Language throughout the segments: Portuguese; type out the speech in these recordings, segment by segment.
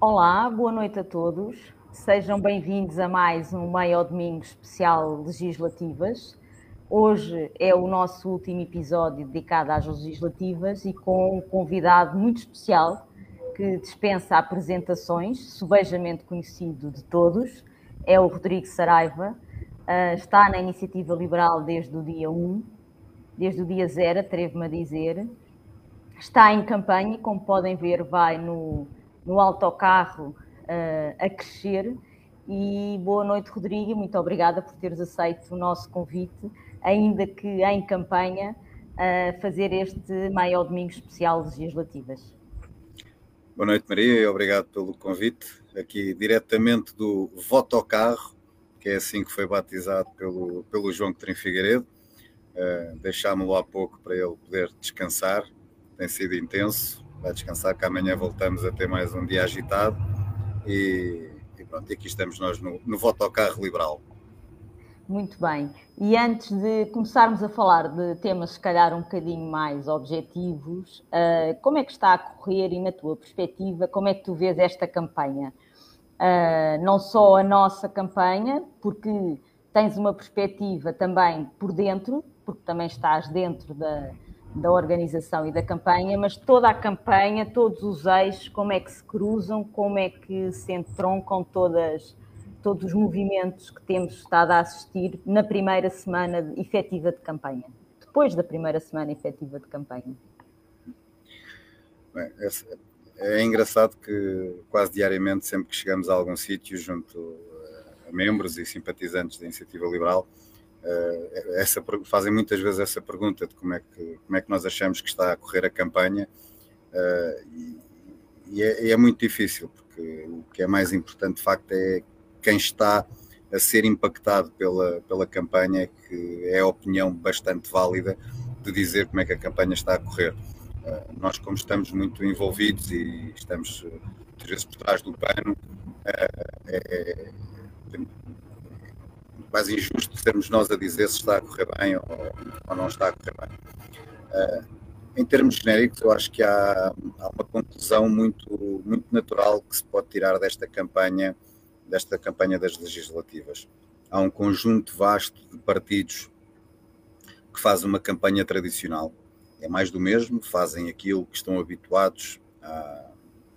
Olá, boa noite a todos. Sejam bem-vindos a mais um Meio Domingo Especial Legislativas. Hoje é o nosso último episódio dedicado às legislativas e com um convidado muito especial que dispensa apresentações, subejamente conhecido de todos, é o Rodrigo Saraiva. Uh, está na Iniciativa Liberal desde o dia 1, desde o dia 0, atrevo-me a dizer. Está em campanha como podem ver, vai no no autocarro uh, a crescer. E boa noite, Rodrigo, muito obrigada por teres aceito o nosso convite, ainda que em campanha, a fazer este maior domingo especial legislativas. Boa noite, Maria, e obrigado pelo convite. Aqui diretamente do Votocarro, que é assim que foi batizado pelo, pelo João Coutinho Figueiredo. Uh, Deixámo-lo há pouco para ele poder descansar, tem sido intenso vai descansar, que amanhã voltamos a ter mais um dia agitado. E, e pronto, e aqui estamos nós no, no Votocarro Liberal. Muito bem. E antes de começarmos a falar de temas, se calhar, um bocadinho mais objetivos, uh, como é que está a correr e, na tua perspectiva, como é que tu vês esta campanha? Uh, não só a nossa campanha, porque tens uma perspectiva também por dentro, porque também estás dentro da, da organização e da campanha, mas toda a campanha, todos os eixos, como é que se cruzam, como é que se entroncam todas, todos os movimentos que temos estado a assistir na primeira semana efetiva de campanha, depois da primeira semana efetiva de campanha. Bem, é, é engraçado que quase diariamente, sempre que chegamos a algum sítio junto a membros e simpatizantes da Iniciativa Liberal, essa, fazem muitas vezes essa pergunta de como é, que, como é que nós achamos que está a correr a campanha uh, e, e, é, é, muito difícil, porque o que é mais importante de facto é quem está a ser impactado pela, pela campanha, que é a opinião bastante válida de dizer como é que a campanha está a correr. Uh, nós, como estamos muito envolvidos e estamos muitas vezes por trás do pano, é, quase injusto sermos nós a dizer se está a correr bem ou, ou não está a correr bem. Uh, em termos genéricos, eu acho que há, há, uma conclusão muito, muito natural que se pode tirar desta campanha, desta campanha das legislativas. Há um conjunto vasto de partidos que fazem uma campanha tradicional. É mais do mesmo, fazem aquilo que estão habituados há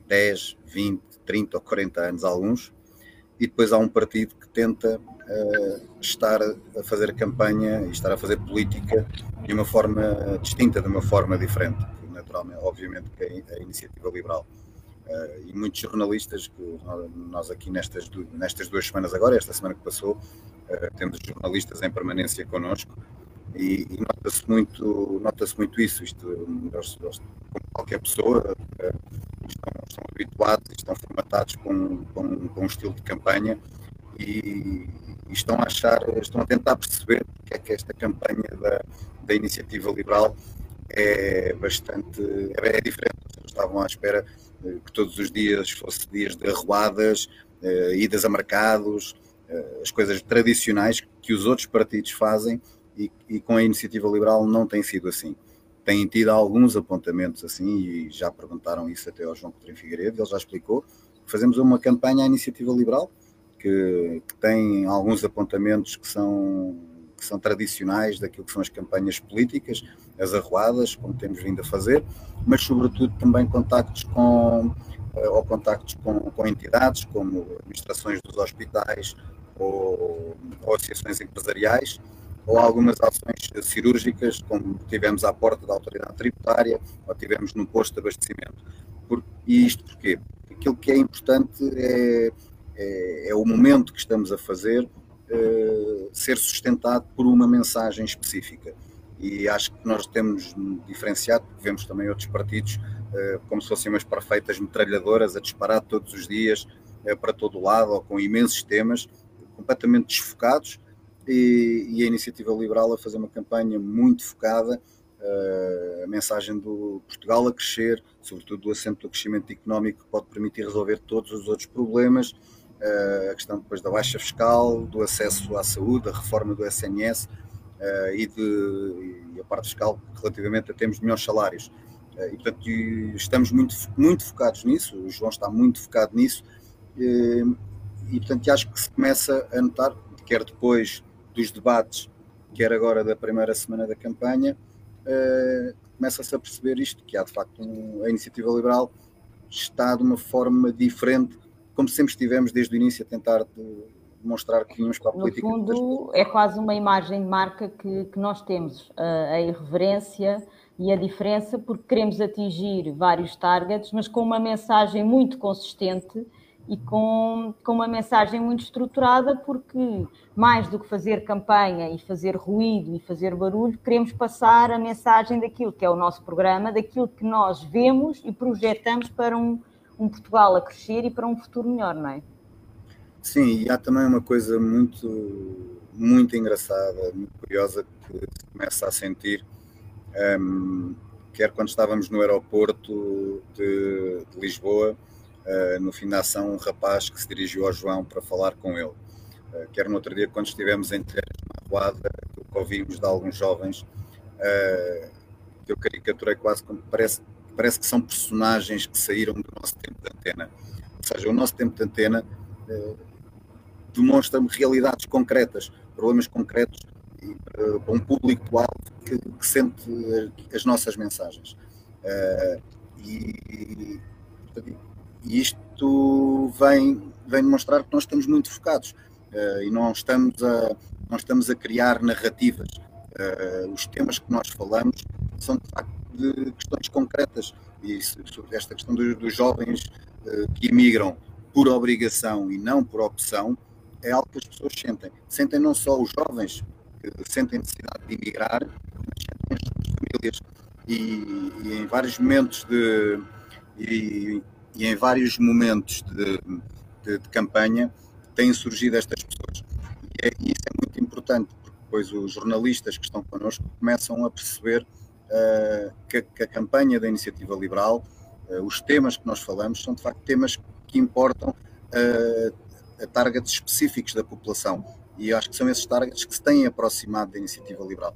10, 20, 30 ou 40 anos, alguns, e depois há um partido que tenta uh, estar a fazer campanha e estar a fazer política de uma forma distinta, de uma forma diferente, naturalmente, obviamente, que é a iniciativa liberal. Uh, e muitos jornalistas, que nós aqui nestas, nestas duas semanas agora, esta semana que passou, uh, temos jornalistas em permanência connosco e, e nota-se muito, nota muito isso. Isto, eles, eles, como qualquer pessoa, uh, estão, estão habituados, estão formatados com, com, com um estilo de campanha e, estão a achar, estão a tentar perceber que é que esta campanha da, da iniciativa liberal é bastante é, é diferente. Estavam à espera eh, que todos os dias fossem dias de arruadas, uh, idas a mercados, uh, as coisas tradicionais que os outros partidos fazem e, e, com a iniciativa liberal não tem sido assim. Têm tido alguns apontamentos assim e já perguntaram isso até ao João Coutinho Figueiredo, ele já explicou. Fazemos uma campanha à iniciativa liberal que, que tem alguns apontamentos que são, que são tradicionais daquilo que são as campanhas políticas, as arruadas, como temos vindo a fazer, mas sobretudo também contactos com eh, ou contactos com, com entidades como administrações dos hospitais ou, ou associações empresariais ou algumas ações cirúrgicas, como tivemos à porta da autoridade tributária ou tivemos no posto de abastecimento. Por, e isto porquê? Aquilo que é importante é é, é o momento que estamos a fazer é, ser sustentado por uma mensagem específica. E acho que nós temos diferenciado, porque vemos também outros partidos é, como se fossem umas perfeitas metralhadoras a disparar todos os dias é, para todo lado, ou com imensos temas, completamente desfocados, e, e, a iniciativa liberal a fazer uma campanha muito focada, a mensagem do Portugal a crescer, sobretudo do assento do crescimento económico que pode permitir resolver todos os outros problemas, eh, a questão depois da baixa fiscal, do acesso à saúde, a reforma do SNS uh, eh, e, de, e a parte fiscal relativamente a termos melhores salários. E, portanto, estamos muito, muito focados nisso, o João está muito focado nisso, e, portanto, acho que se começa a notar, quer depois dos debates, quer agora da primeira semana da campanha, começa-se a perceber isto, que há de facto um, a iniciativa liberal está de uma forma diferente, como sempre estivemos desde o início a tentar de, demonstrar que vínhamos para a política. No fundo, é quase uma imagem de marca que, que nós temos, a, a irreverência e a diferença, porque queremos atingir vários targets, mas com uma mensagem muito consistente e com, com uma mensagem muito estruturada, porque mais do que fazer campanha e fazer ruído e fazer barulho, queremos passar a mensagem daquilo que é o nosso programa, daquilo que nós vemos e projetamos para um, um Portugal a crescer e para um futuro melhor, não é? Sim, e há também uma coisa muito, muito engraçada, muito curiosa que se começa a sentir, um, quer quando estávamos no aeroporto de, de Lisboa, uh, no fim da ação, um rapaz que se dirigiu ao João para falar com ele. Uh, quer no outro dia, quando estivemos em Terras na Arruada, que ouvimos de alguns jovens, uh, eu caricaturei quase como parece, parece que são personagens que saíram do nosso tempo de antena. Ou seja, o nosso tempo de antena demonstra realidades concretas, problemas concretos para um público-alvo que, que, sente as nossas mensagens. e, e isto vem, vem demonstrar que nós estamos muito focados uh, e não estamos, a, não estamos a criar narrativas. Uh, os temas que nós falamos são de facto de questões concretas e sobre esta questão dos, dos jovens uh, que emigram por obrigação e não por opção é algo que as pessoas sentem. Sentem não só os jovens que sentem necessidade de emigrar, mas sentem as suas famílias e, e em vários momentos de e, e em vários momentos de, de, de campanha têm surgido estas pessoas. E, é, e, isso é muito importante, porque depois os jornalistas que estão connosco começam a perceber que, que, a campanha da Iniciativa Liberal, uh, os temas que nós falamos, são de facto temas que importam uh, a targets específicos da população. E acho que são esses targets que se têm aproximado da Iniciativa Liberal.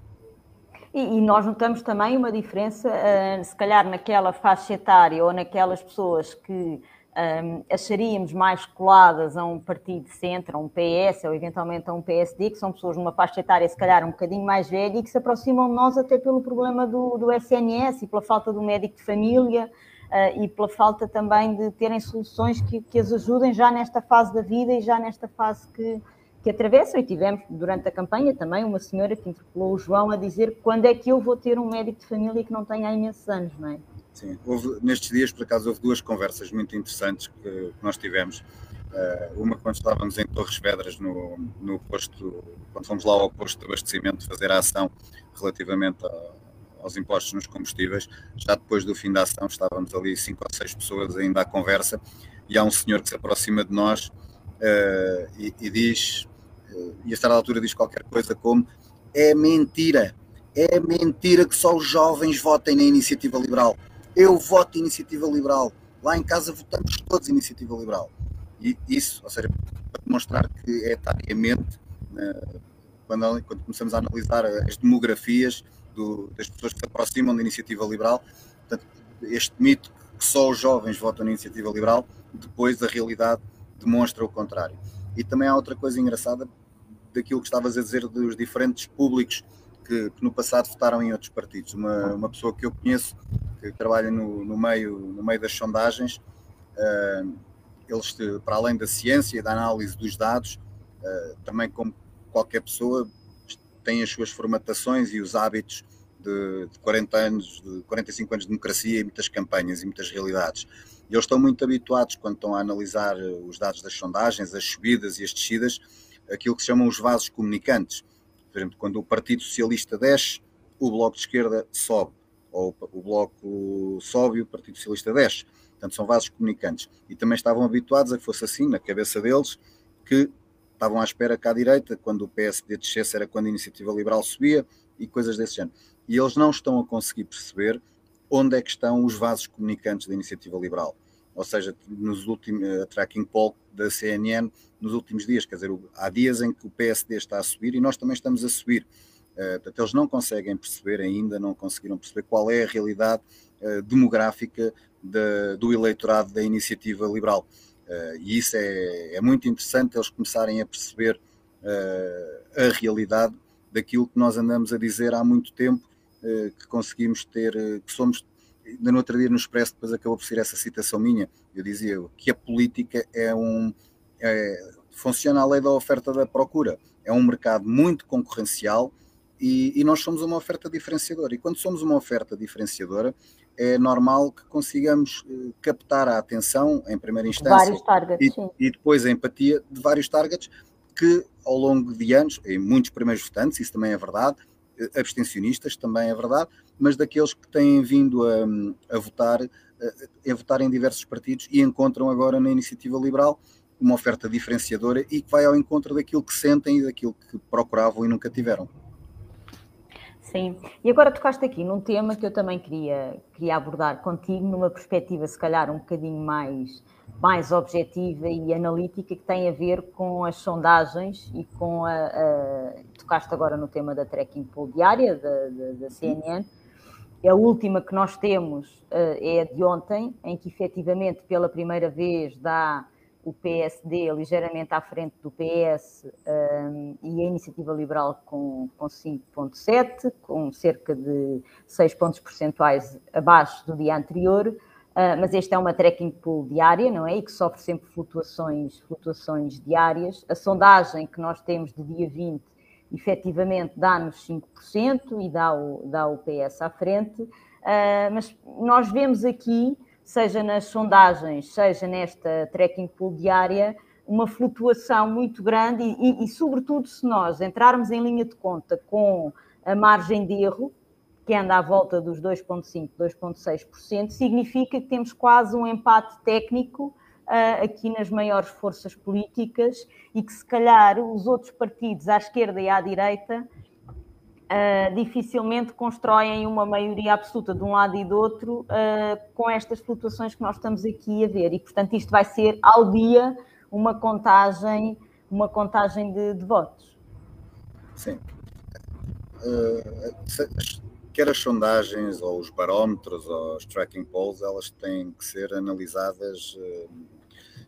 E, e, nós notamos também uma diferença, uh, se calhar naquela faixa etária ou naquelas pessoas que um, acharíamos mais coladas a um partido de centro, a um PS ou eventualmente a um PSD, que são pessoas numa faixa etária se calhar um bocadinho mais velha e que se aproximam de nós até pelo problema do, do SNS e pela falta do médico de família uh, e pela falta também de terem soluções que, que as ajudem já nesta fase da vida e já nesta fase que, que atravessam, e tivemos durante a campanha também uma senhora que interpelou o João a dizer quando é que eu vou ter um médico de família que não tenha há imensos anos, não é? Sim, houve, nestes dias, por acaso, houve duas conversas muito interessantes que, que nós tivemos. Uh, uma quando estávamos em Torres Vedras, no, no posto, quando fomos lá ao posto de abastecimento fazer a ação relativamente a, aos impostos nos combustíveis. Já depois do fim da ação, estávamos ali cinco ou seis pessoas ainda à conversa, e há um senhor que se aproxima de nós uh, e, e diz e a certa altura diz qualquer coisa como é mentira, é mentira que só os jovens votem na iniciativa liberal. Eu voto iniciativa liberal. Lá em casa votamos todos iniciativa liberal. E isso, ou seja, para demonstrar que etariamente, eh, quando, quando começamos a analisar as demografias do, das pessoas que se aproximam da iniciativa liberal, portanto, este mito que só os jovens votam na iniciativa liberal, depois a realidade demonstra o contrário. E também há outra coisa engraçada daquilo que estavas a dizer dos diferentes públicos que, que, no passado votaram em outros partidos. Uma, uma pessoa que eu conheço, que trabalha no, no meio, no meio das sondagens, uh, eles, para além da ciência e da análise dos dados, uh, também como qualquer pessoa, têm as suas formatações e os hábitos de, de 40 anos, de 45 anos de democracia e muitas campanhas e muitas realidades. E eles estão muito habituados, quando estão a analisar os dados das sondagens, as subidas e as descidas, aquilo que se chamam os vasos comunicantes. Por exemplo, quando o Partido Socialista desce, o Bloco de Esquerda sobe, ou o Bloco sobe e o Partido Socialista desce. Portanto, são vasos comunicantes. E também estavam habituados a que fosse assim, na cabeça deles, que estavam à espera cá à direita, quando o PSD descesse era quando a Iniciativa Liberal subia e coisas desse género. E eles não estão a conseguir perceber onde é que estão os vasos comunicantes da Iniciativa Liberal ou seja, nos últimos, a tracking poll da CNN nos últimos dias, quer dizer, há dias em que o PSD está a subir e nós também estamos a subir. Uh, portanto, eles não conseguem perceber ainda, não conseguiram perceber qual é a realidade demográfica de, do eleitorado da iniciativa liberal. e isso é, é, muito interessante, eles começarem a perceber a realidade daquilo que nós andamos a dizer há muito tempo, que conseguimos ter, que somos ainda no outro dia no Expresso, depois acabou por ser essa citação minha, eu dizia que a política é um. É, funciona a lei da oferta da procura. É um mercado muito concorrencial e, e, nós somos uma oferta diferenciadora. E quando somos uma oferta diferenciadora, é normal que consigamos eh, captar a atenção, em primeira instância, targets, e, e, depois a empatia de vários targets que, ao longo de anos, em muitos primeiros votantes, isso também é verdade, eh, abstencionistas também é verdade, mas daqueles que têm vindo a, a votar, a, a, votar em diversos partidos e encontram agora na iniciativa liberal uma oferta diferenciadora e que vai ao encontro daquilo que sentem e daquilo que procuravam e nunca tiveram. Sim, e agora tocaste aqui num tema que eu também queria, queria abordar contigo, numa perspectiva se calhar um bocadinho mais, mais objetiva e analítica, que tem a ver com as sondagens e com a. a tocaste agora no tema da tracking poll diária da, da, da CNN. A última que nós temos uh, é a de ontem, em que efetivamente pela primeira vez dá o PSD ligeiramente à frente do PS um, e a Iniciativa Liberal com, com 5,7, com cerca de 6 pontos percentuais abaixo do dia anterior, uh, mas esta é uma tracking pool diária, não é? E que sofre sempre flutuações, flutuações diárias. A sondagem que nós temos de dia 20 efetivamente dá-nos 5% e dá o, dá o PS à frente, uh, mas nós vemos aqui seja nas sondagens, seja nesta tracking pool diária, uma flutuação muito grande e, e, e, sobretudo, se nós entrarmos em linha de conta com a margem de erro, que anda à volta dos 2,5%, 2,6%, significa que temos quase um empate técnico uh, aqui nas maiores forças políticas e que, se calhar, os outros partidos à esquerda e à direita Uh, dificilmente constroem uma maioria absoluta de um lado e do outro uh, com estas flutuações que nós estamos aqui a ver. E, portanto, isto vai ser ao dia uma contagem, uma contagem de, de votos. Sim. Uh, quer as sondagens ou os barómetros ou os tracking polls, elas têm que ser analisadas,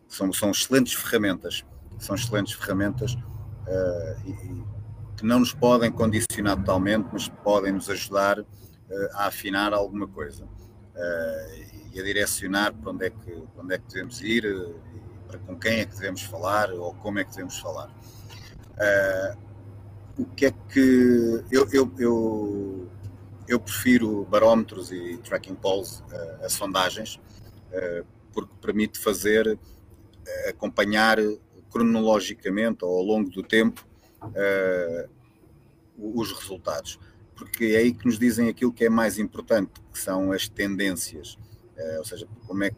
são, são excelentes ferramentas, são excelentes ferramentas e, que não nos podem condicionar totalmente, mas podem nos ajudar uh, a afinar alguma coisa uh, e a direcionar para onde é que, onde é que devemos ir, uh, para com quem é que devemos falar ou como é que devemos falar. o que é que eu, eu, eu, eu prefiro barómetros e tracking polls a sondagens, porque permite fazer, acompanhar cronologicamente ou ao longo do tempo uh, os resultados, porque é aí que nos dizem aquilo que é mais importante, que são as tendências, uh, ou seja, como é que,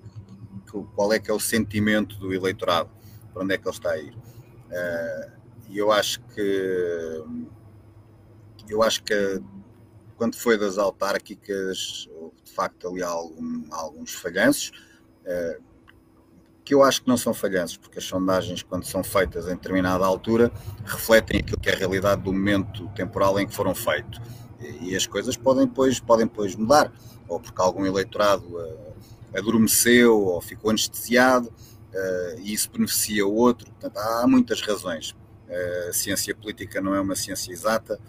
qual é que é o sentimento do eleitorado, para onde é que ele está a ir. Uh, e eu acho que eu acho que quando foi das autárquicas, de facto ali algum, alguns falhanços. Que eu acho que não são falhanços, porque as sondagens, quando são feitas em determinada altura, refletem aquilo que é a realidade do momento temporal em que foram feitos. E, as coisas podem depois, podem depois mudar, ou porque algum eleitorado uh, adormeceu ou ficou anestesiado, uh, e isso beneficia o outro. Portanto, há muitas razões. Uh, a ciência política não é uma ciência exata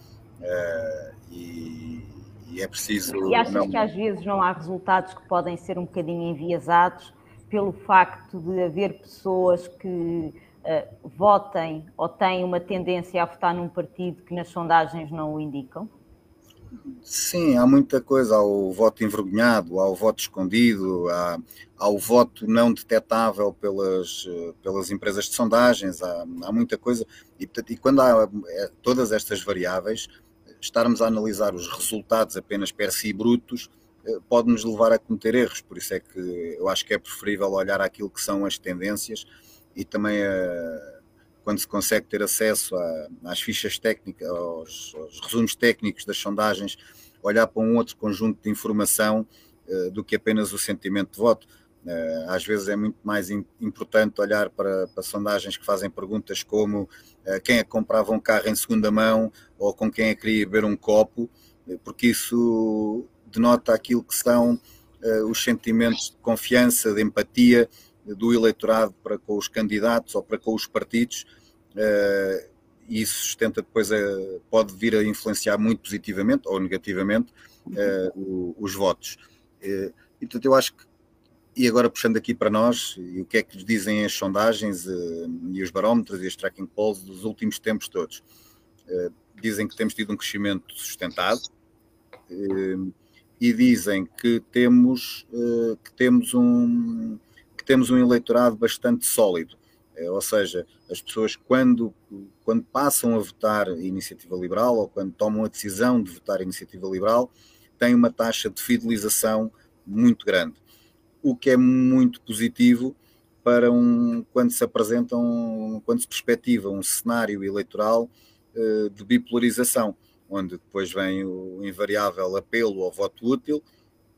e, e, é preciso. E achas não... que às vezes não há resultados que podem ser um bocadinho enviesados? Pelo facto de haver pessoas que uh, votem ou têm uma tendência a votar num partido que nas sondagens não o indicam? Sim, há muita coisa. Há o voto envergonhado, há o voto escondido, há, há o voto não detectável pelas, pelas empresas de sondagens, há, há muita coisa. E, e quando há é, todas estas variáveis, estarmos a analisar os resultados apenas per si brutos eh, pode nos levar a cometer erros, por isso é que eu acho que é preferível olhar aquilo que são as tendências e também a, eh, quando se consegue ter acesso a, às fichas técnicas, aos, aos, resumos técnicos das sondagens, olhar para um outro conjunto de informação uh, do que apenas o sentimento de voto. Às vezes é muito mais in, importante olhar para, para, sondagens que fazem perguntas como quem é que comprava um carro em segunda mão ou com quem é que queria beber um copo, porque isso denota aquilo que são os sentimentos de confiança, de empatia do eleitorado para com os candidatos ou para com os partidos e isso sustenta depois, a, pode vir a influenciar muito positivamente ou negativamente uh, os votos. Uh, e portanto, eu acho que, e agora puxando aqui para nós, e o que é que dizem as sondagens uh, e os barómetros e as tracking polls dos últimos tempos todos? dizem que temos tido um crescimento sustentado e dizem que temos, que temos um que temos um eleitorado bastante sólido. É, ou seja, as pessoas quando, quando passam a votar iniciativa liberal ou quando tomam a decisão de votar iniciativa liberal, têm uma taxa de fidelização muito grande, o que é muito positivo para um quando se apresentam, quando se perspectiva um cenário eleitoral uh, de bipolarização, onde depois vem o invariável apelo ao voto útil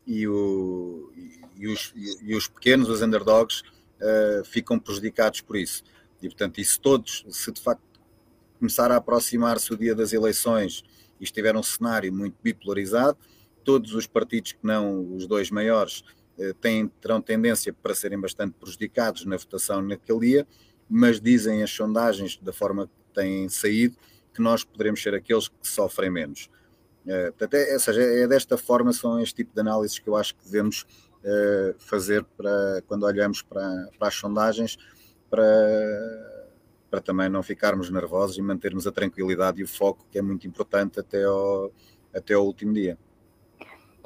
e, o, e, os, e os pequenos, os underdogs, uh, ficam prejudicados por isso. E, portanto, isso todos, se de facto começar a aproximar-se o dia das eleições e estiver um cenário muito bipolarizado, todos os partidos que não os dois maiores uh, têm, terão tendência para serem bastante prejudicados na votação naquele dia, mas dizem as sondagens, da forma que têm saído, que nós poderemos ser aqueles que sofrem menos. Uh, portanto, é, ou seja, é desta forma, são este tipo de análises que eu acho que devemos uh, fazer para, quando olhamos para, para as sondagens, para, para também não ficarmos nervosos e mantermos a tranquilidade e o foco, que é muito importante até ao, até ao último dia.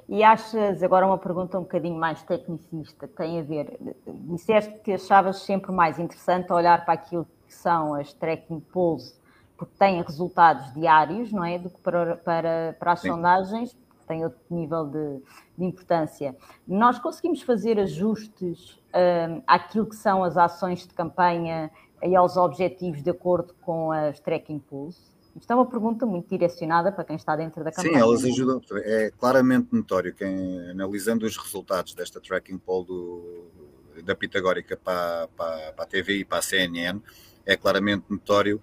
E achas, agora uma pergunta um bocadinho mais tecnicista, tem a ver, disseste que achavas sempre mais interessante olhar para aquilo que são as tracking polls, porque têm resultados diários, não é? Do que para, para, para as Sim. sondagens, tem outro nível de, de importância. Nós conseguimos fazer ajustes uh, àquilo que são as ações de campanha e aos objetivos de acordo com as tracking pools? Isto é uma pergunta muito direcionada para quem está dentro da campanha. Sim, elas ajudam. É claramente notório quem, analisando os resultados desta tracking poll do, da Pitagórica para, para, para, a TV e para a CNN, é claramente notório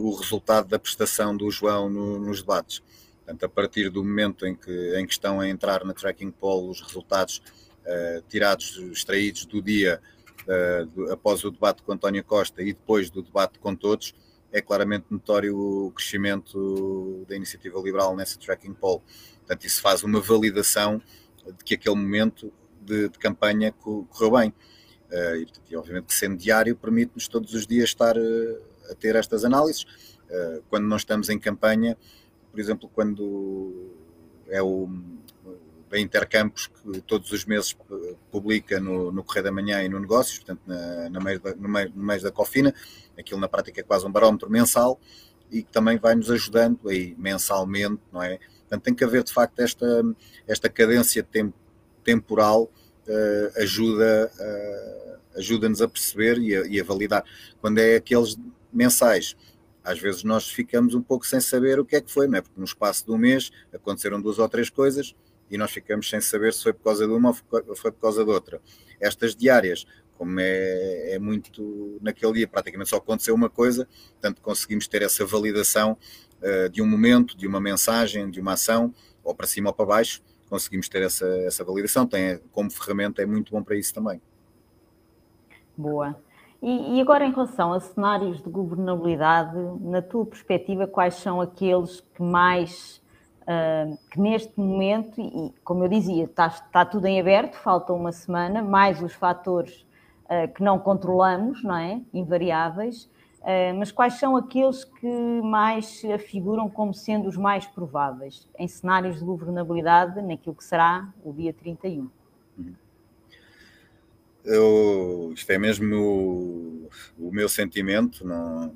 o resultado da prestação do João no, nos debates. Portanto, a partir do momento em que, em que estão a entrar na tracking poll os resultados uh, tirados, extraídos do dia uh, do, após o debate com António Costa e depois do debate com todos, é claramente notório o crescimento da iniciativa liberal nessa tracking poll. Portanto, isso faz uma validação de que aquele momento de, de campanha correu bem. Uh, e, portanto, e, obviamente que sendo diário permite-nos todos os dias estar a ter estas análises. Uh, quando não estamos em campanha, por exemplo, quando é o da Intercampos, que todos os meses publica no, no Correio da Manhã e no Negócios, portanto, na, na da, no, meio, no da Cofina, aquilo na prática é quase um barómetro mensal e que também vai nos ajudando aí mensalmente, não é? Portanto, tem que haver de facto esta, esta cadência tem, temporal, uh, ajuda, uh, ajuda-nos a perceber e a, e a validar. Quando é aqueles mensais, às vezes nós ficamos um pouco sem saber o que é que foi, não é? Porque no espaço de um mês aconteceram duas ou três coisas e nós ficamos sem saber se foi por causa de uma ou foi por causa de outra. Estas diárias, como é, é muito naquele dia, praticamente só aconteceu uma coisa, portanto conseguimos ter essa validação uh, de um momento, de uma mensagem, de uma ação, ou para cima ou para baixo, conseguimos ter essa, essa validação. Tem, como ferramenta é muito bom para isso também. Boa. E, e, agora, em relação a cenários de governabilidade, na tua perspectiva, quais são aqueles que mais, uh, que neste momento, e como eu dizia, está, está, tudo em aberto, falta uma semana, mais os fatores uh, que não controlamos, não é? Invariáveis, uh, mas quais são aqueles que mais figuram como sendo os mais prováveis em cenários de governabilidade naquilo que será o dia 31? Uhum. Eu, isto é mesmo o, o meu sentimento. Não,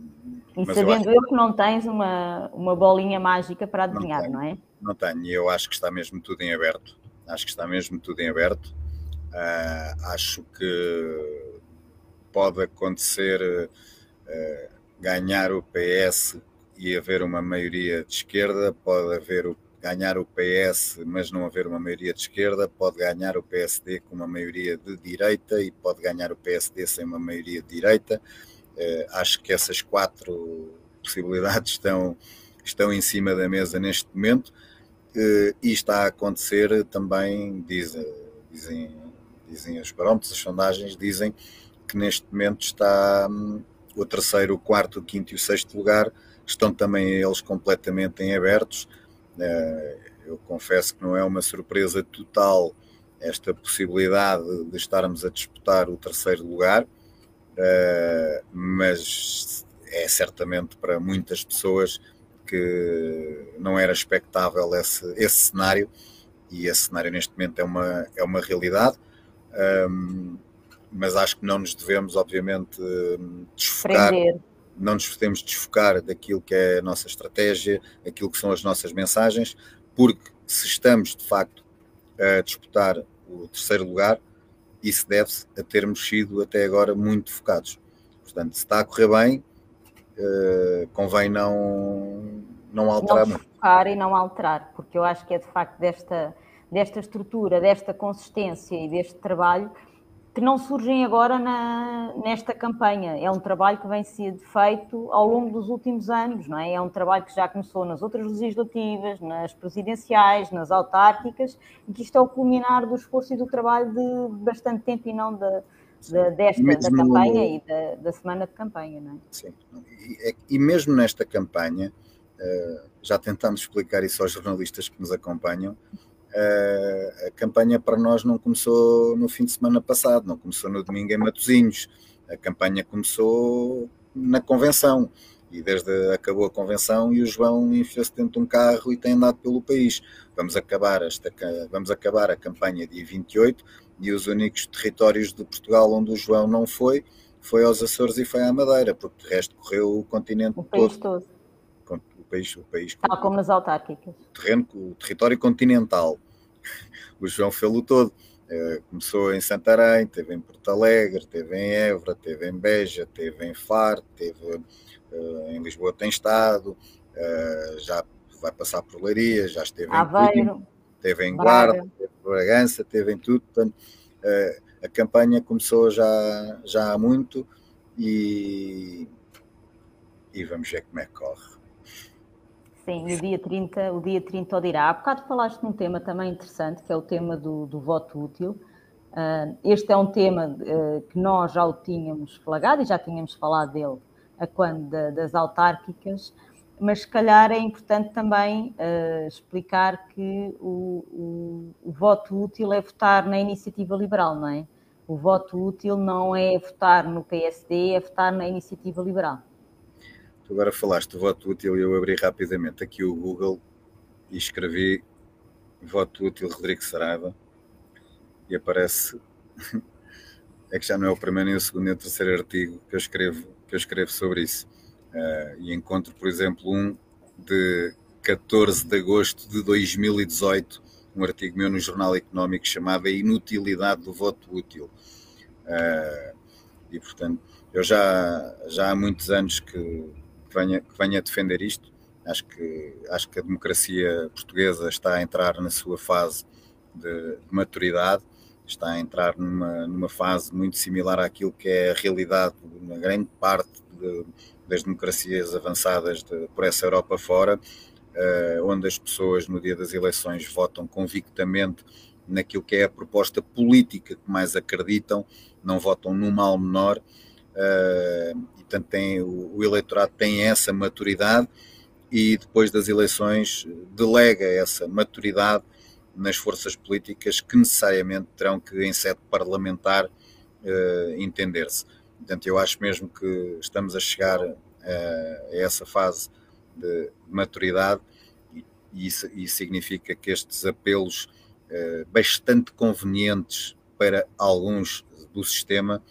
e sabendo eu, eu, que não tens uma, uma bolinha mágica para adivinhar, não, não é? Não tenho, e eu acho que está mesmo tudo em aberto. Acho que está mesmo tudo em aberto. Uh, acho que pode acontecer uh, ganhar o PS e haver uma maioria de esquerda, pode haver o ganhar o PS, mas não haver uma maioria de esquerda, pode ganhar o PSD com uma maioria de direita e pode ganhar o PSD sem uma maioria de direita. Uh, acho que essas quatro possibilidades estão, estão em cima da mesa neste momento uh, e está a acontecer também, diz, dizem, dizem os parâmetros, as sondagens dizem que neste momento está hum, o terceiro, o quarto, o quinto e o sexto lugar estão também eles completamente em abertos. Eh, eu confesso que não é uma surpresa total esta possibilidade de estarmos a disputar o terceiro lugar, eh, mas é certamente para muitas pessoas que não era expectável esse, esse cenário e esse cenário neste momento é uma, é uma realidade. Mas acho que não nos devemos, obviamente, desfocar, Prender. Não nos devemos desfocar daquilo que é a nossa estratégia, aquilo que são as nossas mensagens, porque se estamos de facto a disputar o terceiro lugar, isso deve-se a termos sido até agora muito focados. Portanto, se está a correr bem, uh, convém não, não alterar não muito. Focar e não alterar, porque eu acho que é de facto desta, desta estrutura, desta consistência e deste trabalho que não surgem agora na, nesta campanha. É um trabalho que vem sendo feito ao longo dos últimos anos, não é? É um trabalho que já começou nas outras legislativas, nas presidenciais, nas autárquicas, e que isto é o culminar do esforço e do trabalho de bastante tempo e não de, de, desta mesmo da campanha e da, da, semana de campanha, não é? Sim. E, é e mesmo nesta campanha, eh, já tentamos explicar isso aos jornalistas que nos acompanham, a campanha para nós não começou no fim de semana passado, não começou no domingo em Matosinhos. A campanha começou na convenção e desde acabou a convenção e o João enfiou-se dentro de um carro e tem andado pelo país. Vamos acabar, esta, vamos acabar a campanha dia 28 e os únicos territórios de Portugal onde o João não foi, foi aos Açores e foi à Madeira, porque de resto correu o continente o todo. todo país, o país Tal como nas autárquicas. O, terreno, o território continental. O João fê-lo todo. Uh, começou em Santarém, teve em Porto Alegre, teve em Évora, teve em Beja, teve em Faro, teve uh, em Lisboa tem estado, uh, já vai passar por Leiria, já esteve Aveiro, em Coimbra, teve em Guarda, teve em Bragança, teve em tudo. Portanto, a campanha começou já, já há muito e, e vamos ver como é que corre. Sim, o dia 30, o dia 30 o dirá. Há bocado falaste num tema também interessante, que é o tema do, do voto útil. Uh, este é um tema uh, que nós já o tínhamos flagado e já tínhamos falado dele a quando da, das autárquicas, mas se calhar é importante também uh, explicar que o, o, o, voto útil é votar na iniciativa liberal, não é? O voto útil não é votar no PSD, é votar na iniciativa liberal. Tu agora falaste voto útil e eu abri rapidamente aqui o Google e escrevi voto útil Rodrigo Saraiva. E aparece é que já não é o primeiro nem o segundo nem o terceiro artigo que eu escrevo que eu escrevo sobre isso. Uh, e encontro por exemplo um de 14 de agosto de 2018 um artigo meu no Jornal Económico chamado A Inutilidade do Voto Útil. Uh, e portanto eu já, já há muitos anos que que venha, que venha defender isto. Acho que, acho que a democracia portuguesa está a entrar na sua fase de, de maturidade, está a entrar numa, numa fase muito similar àquilo que é a realidade na grande parte de, das democracias avançadas de, por essa Europa fora, uh, onde as pessoas no dia das eleições votam convictamente naquilo que é a proposta política que mais acreditam, não votam no mal menor. Uh, portanto tem, o, o eleitorado tem essa maturidade e depois das eleições delega essa maturidade nas forças políticas que necessariamente terão que, em sede parlamentar, uh, entender-se. Portanto, eu acho mesmo que estamos a chegar uh, a essa fase de maturidade e, e isso, isso, significa que estes apelos uh, bastante convenientes para alguns do sistema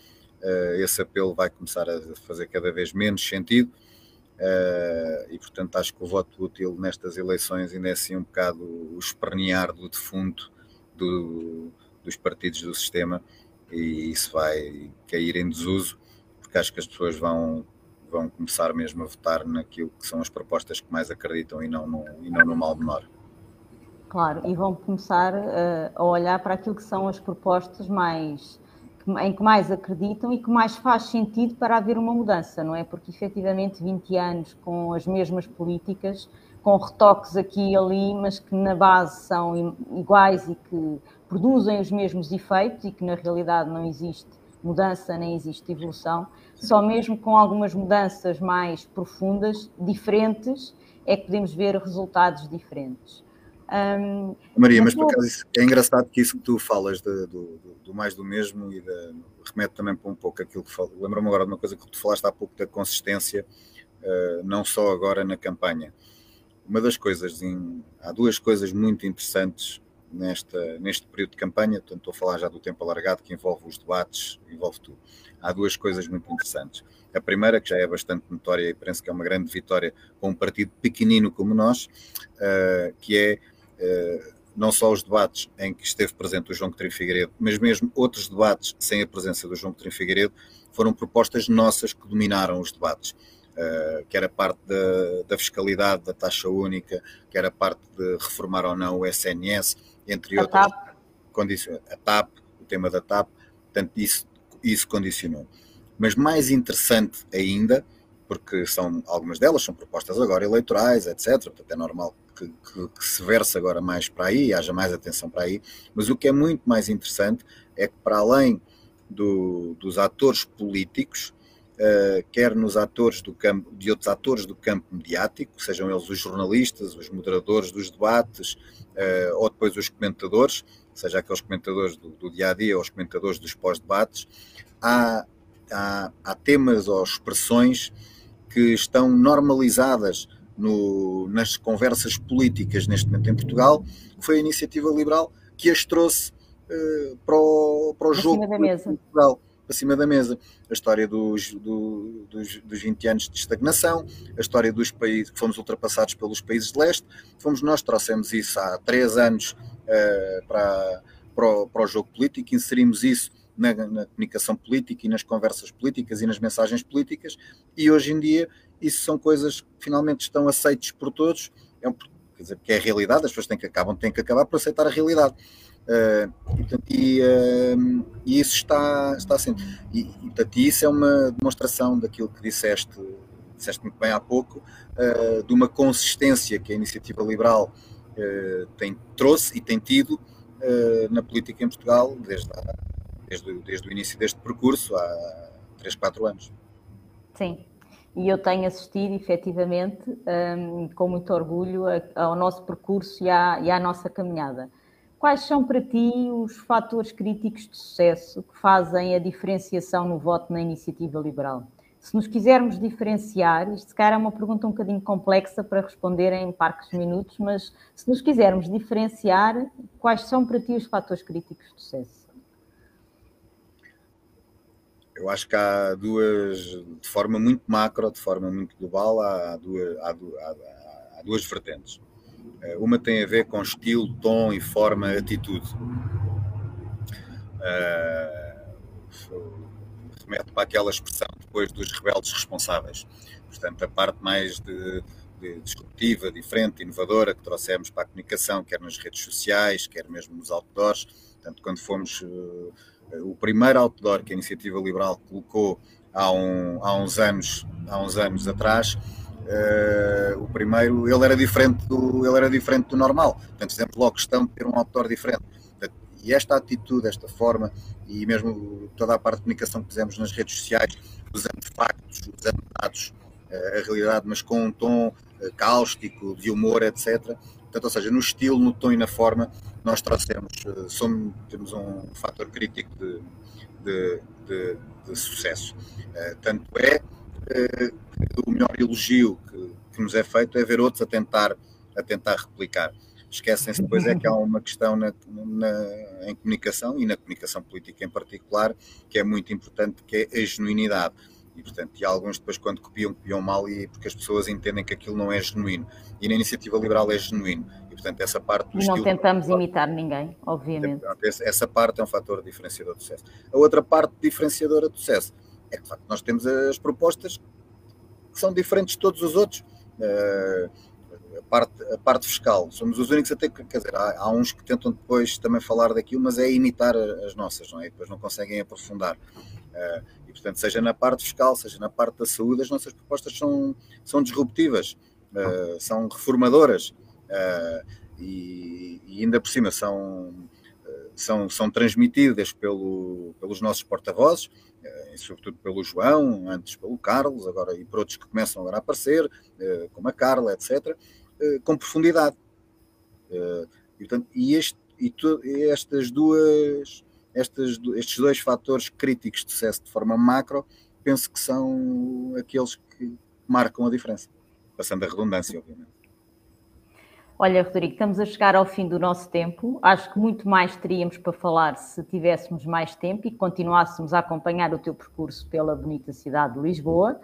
esse apelo vai começar a fazer cada vez menos sentido. Uh, e portanto acho que o voto útil nestas eleições ainda é assim um bocado o espernear do defunto do, dos partidos do sistema e isso vai cair em desuso porque acho que as pessoas vão, vão começar mesmo a votar naquilo que são as propostas que mais acreditam e não no, e não no mal menor. Claro, e vão começar uh, a olhar para aquilo que são as propostas mais em que mais acreditam e que mais faz sentido para haver uma mudança, não é? Porque efetivamente 20 anos com as mesmas políticas, com retoques aqui e ali, mas que na base são iguais e que produzem os mesmos efeitos e que na realidade não existe mudança nem existe evolução, só mesmo com algumas mudanças mais profundas, diferentes, é que podemos ver resultados diferentes. Um, Maria, mas, por acaso é engraçado que isso que tu falas de, do, do, mais do mesmo e de, remete também para um pouco aquilo que falo. Lembro-me agora de uma coisa que tu falaste há pouco da consistência, uh, não só agora na campanha. Uma das coisas, em, há duas coisas muito interessantes nesta, neste período de campanha, portanto estou a falar já do tempo alargado que envolve os debates, envolve tudo. Há duas coisas muito interessantes. A primeira, que já é bastante notória e penso que é uma grande vitória com um partido pequenino como nós, uh, que é não só os debates em que esteve presente o João Coutinho Figueiredo, mas mesmo outros debates sem a presença do João Coutinho Figueiredo, foram propostas nossas que dominaram os debates. Uh, que era parte da, da, fiscalidade, da taxa única, que era parte de reformar ou não o SNS, entre a outras condições. A TAP, o tema da TAP, portanto, isso, isso condicionou. Mas mais interessante ainda, porque são algumas delas são propostas agora eleitorais, etc. Portanto, é normal que, que, que, se verse agora mais para aí, haja mais atenção para aí. Mas o que é muito mais interessante é que, para além do, dos atores políticos, uh, quer nos atores do campo, de outros atores do campo mediático, sejam eles os jornalistas, os moderadores dos debates, uh, ou depois os comentadores, seja aqueles comentadores do, do dia a dia ou os comentadores dos pós-debates, há, há, há temas ou expressões que estão normalizadas no, nas conversas políticas neste momento em Portugal, foi a iniciativa liberal que as trouxe uh, para o, para o jogo mesa. Portugal para cima da mesa. A história dos, do, dos, dos 20 anos de estagnação, a história dos países que fomos ultrapassados pelos países de leste, fomos nós, trouxemos isso há três anos uh, para, para, o, para o jogo político, inserimos isso na, na, comunicação política e nas conversas políticas e nas mensagens políticas, e hoje em dia isso são coisas que finalmente estão aceites por todos, é um, quer dizer, que é a realidade, as pessoas têm que, acabam, têm que acabar por aceitar a realidade. Uh, e, portanto, e, uh, e, isso está, está assim. E, e, portanto, isso é uma demonstração daquilo que disseste, disseste muito bem há pouco, uh, de uma consistência que a iniciativa liberal tem, trouxe e tem tido na política em Portugal desde, a, desde, desde o início deste percurso, há 3, 4 anos. Sim, e eu tenho assistido efetivamente um, com muito orgulho ao nosso percurso e à, e à nossa caminhada. Quais são para ti os fatores críticos de sucesso que fazem a diferenciação no voto na iniciativa liberal? Se nos quisermos diferenciar, isto cara é uma pergunta um bocadinho complexa para responder em parques minutos, mas se nos quisermos diferenciar, quais são para ti os fatores críticos de sucesso? Eu acho que há duas, de forma muito macro, de forma muito global, há duas, há, há, há duas vertentes. Eh, uma tem a ver com estilo, tom e forma, atitude. Uh, remete para aquela expressão depois dos rebeldes responsáveis. Portanto, a parte mais de, de disruptiva, diferente, inovadora que trouxemos para a comunicação, quer nas redes sociais, quer mesmo nos outdoors. Portanto, quando fomos uh, o primeiro outdoor que a Iniciativa Liberal colocou há, um, há uns anos, há uns anos atrás, Uh, o primeiro, ele era diferente do, ele era diferente do normal. Portanto, fizemos logo questão de ter um autor diferente. E esta atitude, esta forma, e mesmo toda a parte de comunicação que fizemos nas redes sociais, usando factos, usando dados, uh, a realidade, mas com um tom uh, cáustico, de humor, etc. Portanto, ou seja, no estilo, no tom e na forma, nós trouxemos, somos, temos um fator crítico de, de, de, de sucesso. tanto é o melhor elogio que, que, nos é feito é ver outros a tentar, a tentar replicar. Esquecem-se depois é que há uma questão na, na, em comunicação e na comunicação política em particular que é muito importante, que é a genuinidade. E, portanto, e alguns depois quando copiam, copiam mal e porque as pessoas entendem que aquilo não é genuíno. E na iniciativa liberal é genuíno. E, portanto, essa parte do Não tentamos imitar ninguém, obviamente. Essa parte é um fator diferenciador do sucesso. A outra parte diferenciadora do sucesso é que, de facto, nós temos as propostas que são diferentes de todos os outros. Uh, a, parte, a parte fiscal, somos os únicos até que, quer dizer, há, há, uns que tentam depois também falar daquilo, mas é imitar as nossas, não é? E depois não conseguem aprofundar. Uh, e, portanto, seja na parte fiscal, seja na parte da saúde, as nossas propostas são, são disruptivas, uh, são reformadoras e, e, ainda por cima são são, são transmitidas pelo, pelos nossos porta-vozes, e sobretudo pelo João, antes pelo Carlos, agora e por outros que começam agora a aparecer, como a Carla, etc., com profundidade. E, portanto, e, este, e, tu, estas duas, estas, estes dois fatores críticos de sucesso de forma macro, penso que são aqueles que marcam a diferença, passando a redundância, obviamente. Olha, Rodrigo, estamos a chegar ao fim do nosso tempo. Acho que muito mais teríamos para falar se tivéssemos mais tempo e continuássemos a acompanhar o teu percurso pela bonita cidade de Lisboa.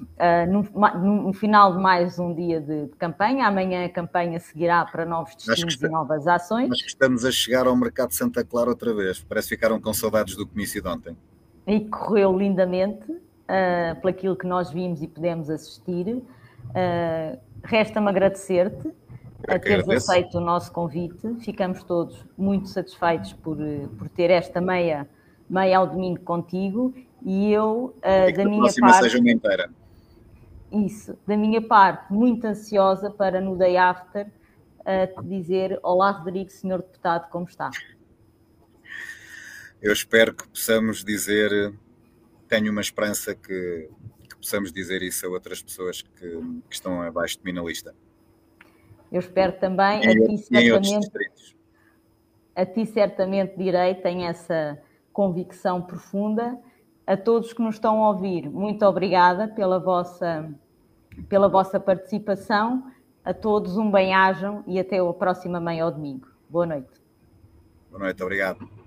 Uh, no, final de mais um dia de, de, campanha, amanhã a campanha seguirá para novos destinos está, e novas ações. Mas que estamos a chegar ao mercado de Santa Clara outra vez. Parece que ficaram com saudades do comício de ontem. E correu lindamente, uh, pelo aquilo que nós vimos e pudemos assistir. Uh, Resta-me agradecer-te a teres aceito o nosso convite. Ficamos todos muito satisfeitos por, por ter esta meia, meia ao domingo contigo e eu, uh, da minha parte. seja uma inteira. Isso, da minha parte, muito ansiosa para no day after uh, te dizer: Olá, Rodrigo, senhor deputado, como está? Eu espero que possamos dizer, tenho uma esperança que, que possamos dizer isso a outras pessoas que, que estão abaixo de mim na lista. Eu espero também, e, a ti certamente, a ti certamente direi, tenho essa convicção profunda. A todos que nos estão a ouvir, muito obrigada pela vossa, pela vossa participação. A todos um bem-ajam e até a próxima manhã ao domingo. Boa noite. Boa noite, obrigado.